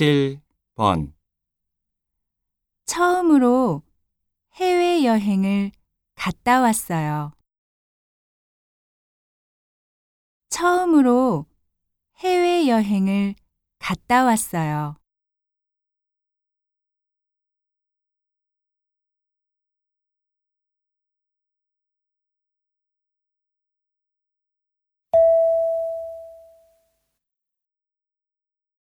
7번 처음으로 해외여행을 갔다 왔어요. 처음으로 해외여행을 갔다 왔어요.